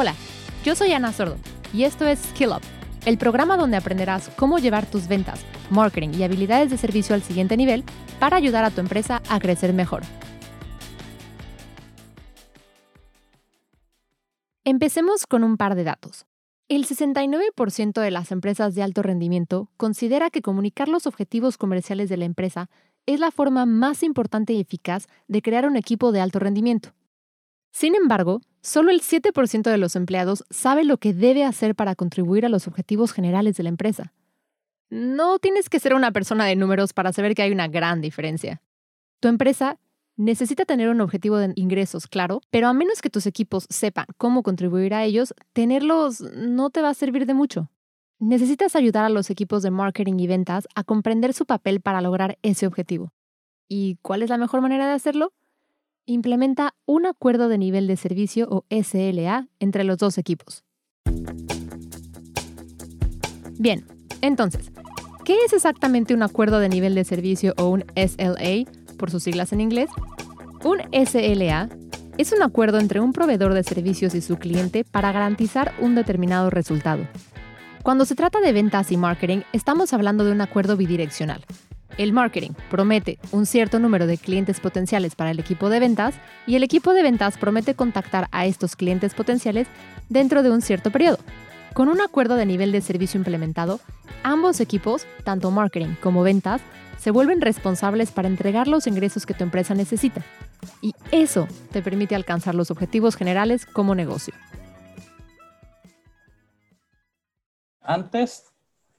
Hola, yo soy Ana Sordo y esto es Skill Up, el programa donde aprenderás cómo llevar tus ventas, marketing y habilidades de servicio al siguiente nivel para ayudar a tu empresa a crecer mejor. Empecemos con un par de datos. El 69% de las empresas de alto rendimiento considera que comunicar los objetivos comerciales de la empresa es la forma más importante y eficaz de crear un equipo de alto rendimiento. Sin embargo, solo el 7% de los empleados sabe lo que debe hacer para contribuir a los objetivos generales de la empresa. No tienes que ser una persona de números para saber que hay una gran diferencia. Tu empresa necesita tener un objetivo de ingresos claro, pero a menos que tus equipos sepan cómo contribuir a ellos, tenerlos no te va a servir de mucho. Necesitas ayudar a los equipos de marketing y ventas a comprender su papel para lograr ese objetivo. ¿Y cuál es la mejor manera de hacerlo? Implementa un acuerdo de nivel de servicio o SLA entre los dos equipos. Bien, entonces, ¿qué es exactamente un acuerdo de nivel de servicio o un SLA, por sus siglas en inglés? Un SLA es un acuerdo entre un proveedor de servicios y su cliente para garantizar un determinado resultado. Cuando se trata de ventas y marketing, estamos hablando de un acuerdo bidireccional. El marketing promete un cierto número de clientes potenciales para el equipo de ventas y el equipo de ventas promete contactar a estos clientes potenciales dentro de un cierto periodo. Con un acuerdo de nivel de servicio implementado, ambos equipos, tanto marketing como ventas, se vuelven responsables para entregar los ingresos que tu empresa necesita. Y eso te permite alcanzar los objetivos generales como negocio. Antes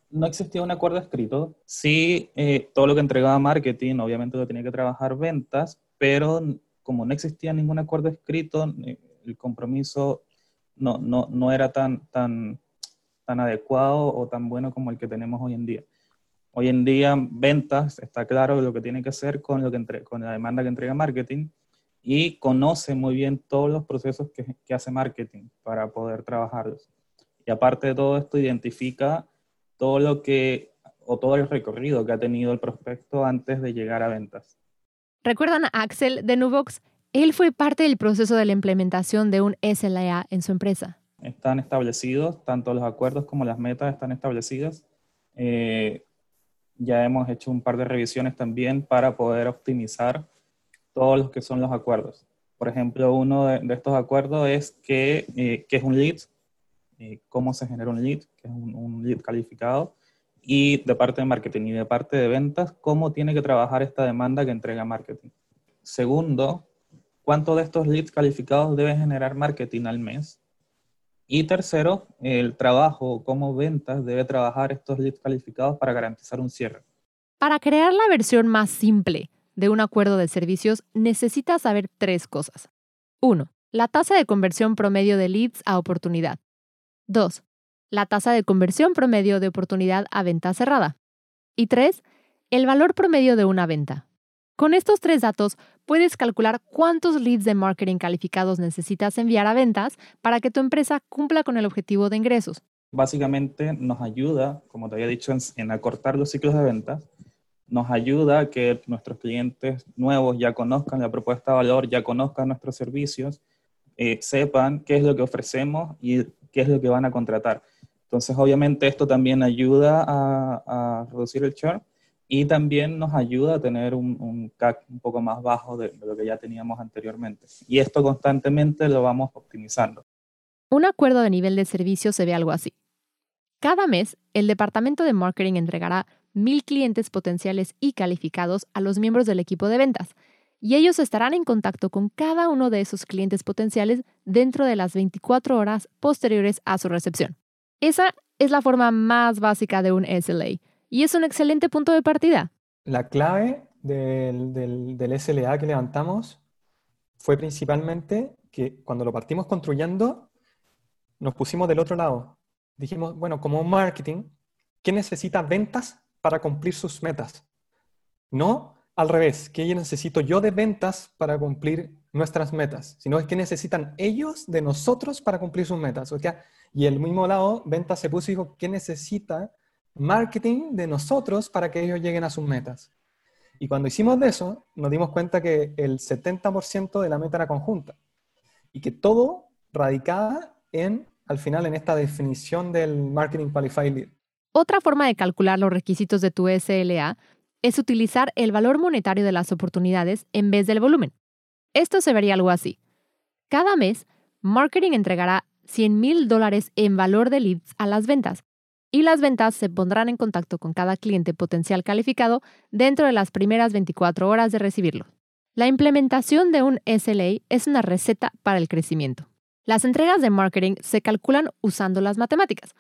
no existía un acuerdo escrito. Sí, eh, todo lo que entregaba marketing, obviamente lo tenía que trabajar ventas, pero como no existía ningún acuerdo escrito, eh, el compromiso no, no, no era tan, tan, tan adecuado o tan bueno como el que tenemos hoy en día. Hoy en día, ventas, está claro lo que tiene que hacer con, lo que con la demanda que entrega marketing y conoce muy bien todos los procesos que, que hace marketing para poder trabajarlos. Y aparte de todo esto, identifica todo lo que o todo el recorrido que ha tenido el prospecto antes de llegar a ventas. ¿Recuerdan a Axel de Nubox? Él fue parte del proceso de la implementación de un SLA en su empresa. Están establecidos, tanto los acuerdos como las metas están establecidas. Eh, ya hemos hecho un par de revisiones también para poder optimizar todos los que son los acuerdos. Por ejemplo, uno de, estos acuerdos es que, eh, que es un lead, eh, cómo se genera un lead, que es un, lead calificado, y de parte de marketing y de parte de ventas, cómo tiene que trabajar esta demanda que entrega marketing. Segundo, cuánto de estos leads calificados debe generar marketing al mes. Y tercero, el trabajo, cómo ventas debe trabajar estos leads calificados para garantizar un cierre. Para crear la versión más simple de un acuerdo de servicios, necesitas saber tres cosas. Uno, La tasa de conversión promedio de leads a oportunidad. 2. La tasa de conversión promedio de oportunidad a venta cerrada. Y 3. El valor promedio de una venta. Con estos tres datos puedes calcular cuántos leads de marketing calificados necesitas enviar a ventas para que tu empresa cumpla con el objetivo de ingresos. Básicamente nos ayuda, como te había dicho, en, acortar los ciclos de ventas. Nos ayuda a que nuestros clientes nuevos ya conozcan la propuesta de valor, ya conozcan nuestros servicios, eh, sepan qué es lo que ofrecemos y qué es lo que van a contratar. Entonces, obviamente, esto también ayuda a, reducir el churn y también nos ayuda a tener un, CAC un poco más bajo de, lo que ya teníamos anteriormente. Y esto constantemente lo vamos optimizando. Un acuerdo de nivel de servicio se ve algo así. Cada mes, el departamento de marketing entregará mil clientes potenciales y calificados a los miembros del equipo de ventas y ellos estarán en contacto con cada uno de esos clientes potenciales dentro de las 24 horas posteriores a su recepción. Esa es la forma más básica de un SLA y es un excelente punto de partida. La clave del, SLA que levantamos fue principalmente que cuando lo partimos construyendo, nos pusimos del otro lado. Dijimos, bueno, como marketing, ¿qué necesita ventas para cumplir sus metas? No al revés, ¿qué necesito yo de ventas para cumplir nuestras metas? Sino es que necesitan ellos de nosotros para cumplir sus metas. O sea, y el mismo lado, ventas se puso y dijo, ¿qué necesita marketing de nosotros para que ellos lleguen a sus metas? Y cuando hicimos de eso, nos dimos cuenta que el 70% de la meta era conjunta y que todo radicaba en, al final, en esta definición del Marketing Qualified Lead. Otra forma de calcular los requisitos de tu SLA es utilizar el valor monetario de las oportunidades en vez del volumen. Esto se vería algo así. Cada mes, marketing entregará 100 mil dólares en valor de leads a las ventas y las ventas se pondrán en contacto con cada cliente potencial calificado dentro de las primeras 24 horas de recibirlo. La implementación de un SLA es una receta para el crecimiento. Las entregas de marketing se calculan usando las matemáticas.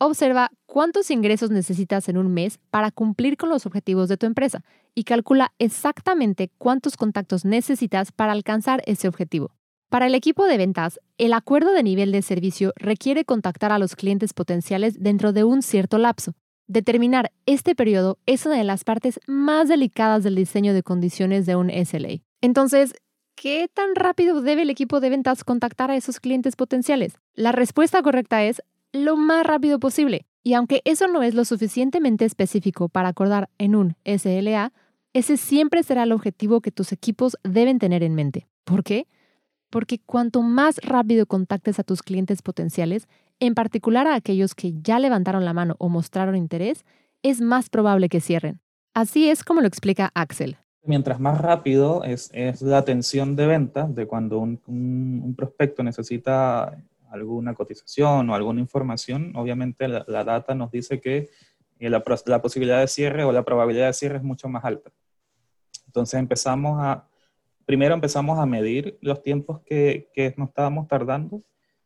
Observa cuántos ingresos necesitas en un mes para cumplir con los objetivos de tu empresa y calcula exactamente cuántos contactos necesitas para alcanzar ese objetivo. Para el equipo de ventas, el acuerdo de nivel de servicio requiere contactar a los clientes potenciales dentro de un cierto lapso. Determinar este periodo es una de las partes más delicadas del diseño de condiciones de un SLA. Entonces, ¿qué tan rápido debe el equipo de ventas contactar a esos clientes potenciales? La respuesta correcta es lo más rápido posible. Y aunque eso no es lo suficientemente específico para acordar en un SLA, ese siempre será el objetivo que tus equipos deben tener en mente. ¿Por qué? porque cuanto más rápido contactes a tus clientes potenciales, en particular a aquellos que ya levantaron la mano o mostraron interés, es más probable que cierren. Así es como lo explica Axel. Mientras más rápido es, la atención de venta, de cuando un, prospecto necesita alguna cotización o alguna información, obviamente la, data nos dice que eh, la, la posibilidad de cierre o la probabilidad de cierre es mucho más alta. Entonces empezamos a primero empezamos a medir los tiempos que, que nos estábamos tardando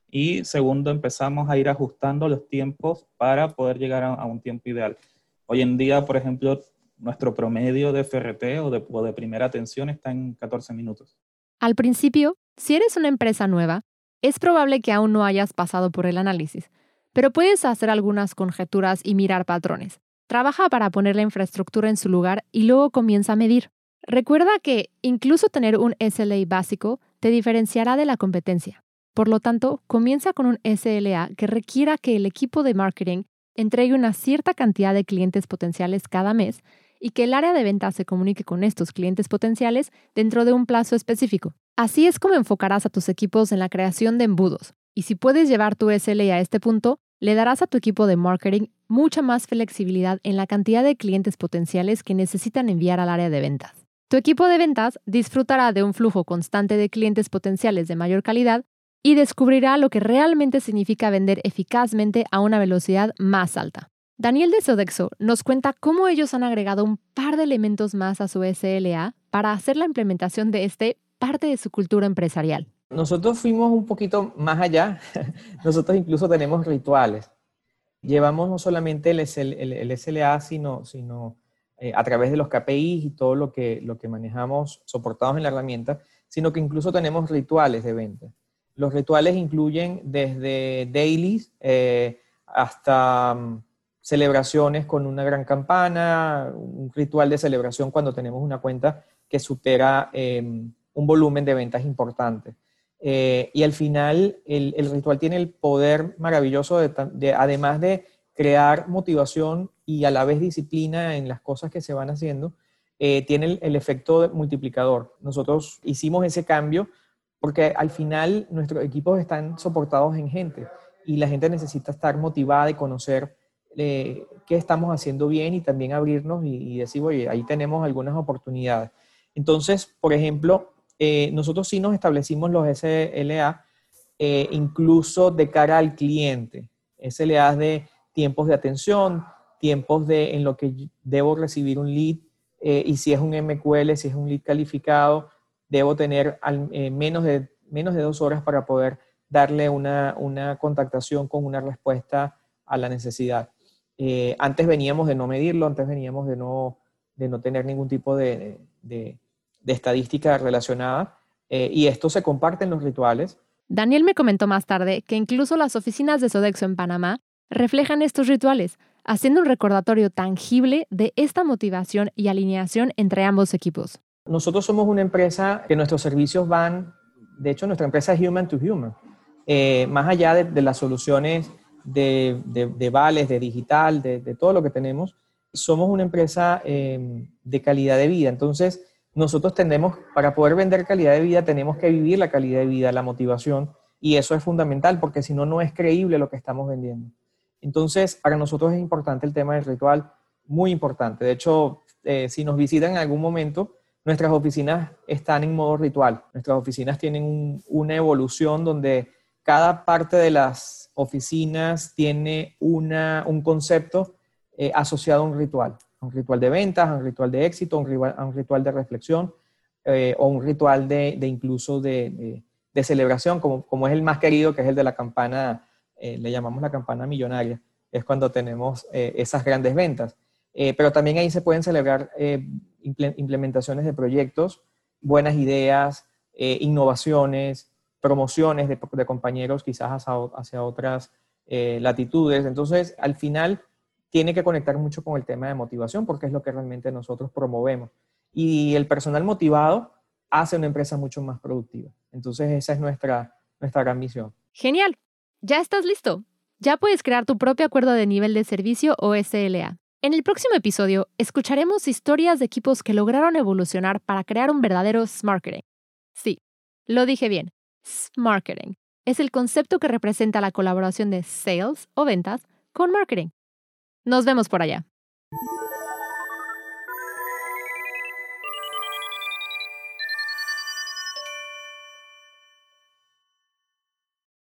y segundo empezamos a ir ajustando los tiempos para poder llegar a, un tiempo ideal. Hoy en día, por ejemplo, nuestro promedio de FRT o de, o de primera atención está en 14 minutos. Al principio, si eres una empresa nueva, es probable que aún no hayas pasado por el análisis, pero puedes hacer algunas conjeturas y mirar patrones. Trabaja para poner la infraestructura en su lugar y luego comienza a medir. Recuerda que incluso tener un SLA básico te diferenciará de la competencia. Por lo tanto, comienza con un SLA que requiera que el equipo de marketing entregue una cierta cantidad de clientes potenciales cada mes y que el área de ventas se comunique con estos clientes potenciales dentro de un plazo específico. Así es como enfocarás a tus equipos en la creación de embudos. Y si puedes llevar tu SLA a este punto, le darás a tu equipo de marketing mucha más flexibilidad en la cantidad de clientes potenciales que necesitan enviar al área de ventas. Tu equipo de ventas disfrutará de un flujo constante de clientes potenciales de mayor calidad y descubrirá lo que realmente significa vender eficazmente a una velocidad más alta. Daniel de Sodexo nos cuenta cómo ellos han agregado un par de elementos más a su SLA para hacer la implementación de este parte de su cultura empresarial. Nosotros fuimos un poquito más allá. Nosotros incluso tenemos rituales. Llevamos no solamente el, SLA, sino, sino eh, a través de los KPIs y todo lo que, lo que manejamos soportados en la herramienta, sino que incluso tenemos rituales de venta. Los rituales incluyen desde dailies eh, hasta mm, celebraciones con una gran campana, un ritual de celebración cuando tenemos una cuenta que supera em, un volumen de ventas importante. Eh, y al final, el, el, ritual tiene el poder maravilloso de, además de crear motivación y a la vez disciplina en las cosas que se van haciendo, eh, tiene el, efecto multiplicador. Nosotros hicimos ese cambio porque al final nuestros equipos están soportados en gente y la gente necesita estar motivada y conocer eh, qué estamos haciendo bien y también abrirnos y, decir, oye, ahí tenemos algunas oportunidades. Entonces, por ejemplo, eh, nosotros sí nos establecimos los SLA incluso de cara al cliente. SLA de tiempos de atención, tiempos de, en lo que debo recibir un lead eh, y si es un MQL, si es un lead calificado, debo tener eh, menos, de, menos de dos horas para poder darle una, una contactación con una respuesta a la necesidad. Eh, antes veníamos de no medirlo, antes veníamos de no, de no tener ningún tipo de, de, de estadística relacionada y esto se comparte en los rituales. Daniel me comentó más tarde que incluso las oficinas de Sodexo en Panamá reflejan estos rituales, haciendo un recordatorio tangible de esta motivación y alineación entre ambos equipos. Nosotros somos una empresa que nuestros servicios van, de hecho nuestra empresa es human to human, eh, más allá de, las soluciones de, de, vales, de digital, de, todo lo que tenemos, somos una empresa em, de calidad de vida. Entonces, nosotros tenemos, para poder vender calidad de vida, tenemos que vivir la calidad de vida, la motivación. Y eso es fundamental porque si no, no es creíble lo que estamos vendiendo. Entonces, para nosotros es importante el tema del ritual, muy importante. De hecho, eh, si nos visitan en algún momento, nuestras oficinas están en modo ritual. Nuestras oficinas tienen una evolución donde cada parte de las oficinas tiene una, un concepto eh, asociado a un ritual. Un ritual de ventas, un ritual de éxito, un ritual, un ritual de reflexión eh, o un ritual de, de incluso de, de, celebración, como, como es el más querido, que es el de la campana, eh, le llamamos la campana millonaria. Es cuando tenemos esas grandes ventas. pero también ahí se pueden celebrar implementaciones de proyectos, buenas ideas, innovaciones, promociones de, compañeros quizás hacia, otras eh, latitudes. Entonces, al final, tiene que conectar mucho con el tema de motivación porque es lo que realmente nosotros promovemos. Y el personal motivado hace una empresa mucho más productiva. Entonces, esa es nuestra, nuestra gran misión. Genial. Ya estás listo. Ya puedes crear tu propio acuerdo de nivel de servicio o SLA. En el próximo episodio, escucharemos historias de equipos que lograron evolucionar para crear un verdadero marketing. Sí, lo dije bien, marketing. Es el concepto que representa la colaboración de sales o ventas con marketing. Nos vemos por allá.